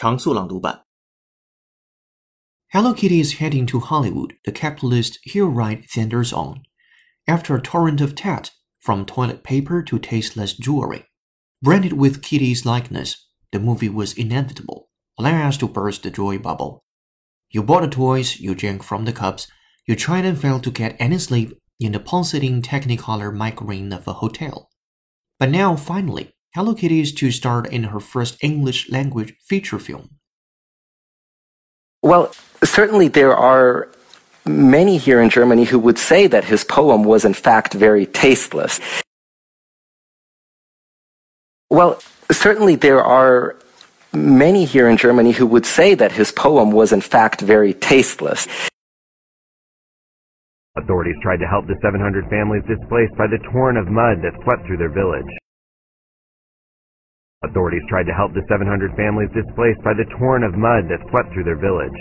常速朗读版。 Hello Kitty is heading to Hollywood, the capitalist heel ride thunders on. After a torrent of tat, from toilet paper to tasteless jewelry, branded with Kitty's likeness, the movie was inevitable. Allow us to burst the joy bubble. You bought the toys, you drank from the cups, you tried and failed to get any sleep in the pulsating technicolor migraine of a hotel. But now, finally, Hello Kitty is to start in her first English language feature film. Well, certainly there are many here in Germany who would say that his poem was in fact very tasteless. Well, certainly there are many here in Germany who would say that his poem was in fact very tasteless. Authorities tried to help the 700 families displaced by the torrent of mud that swept through their village. Authorities tried to help the 700 families displaced by the torrent of mud that swept through their village.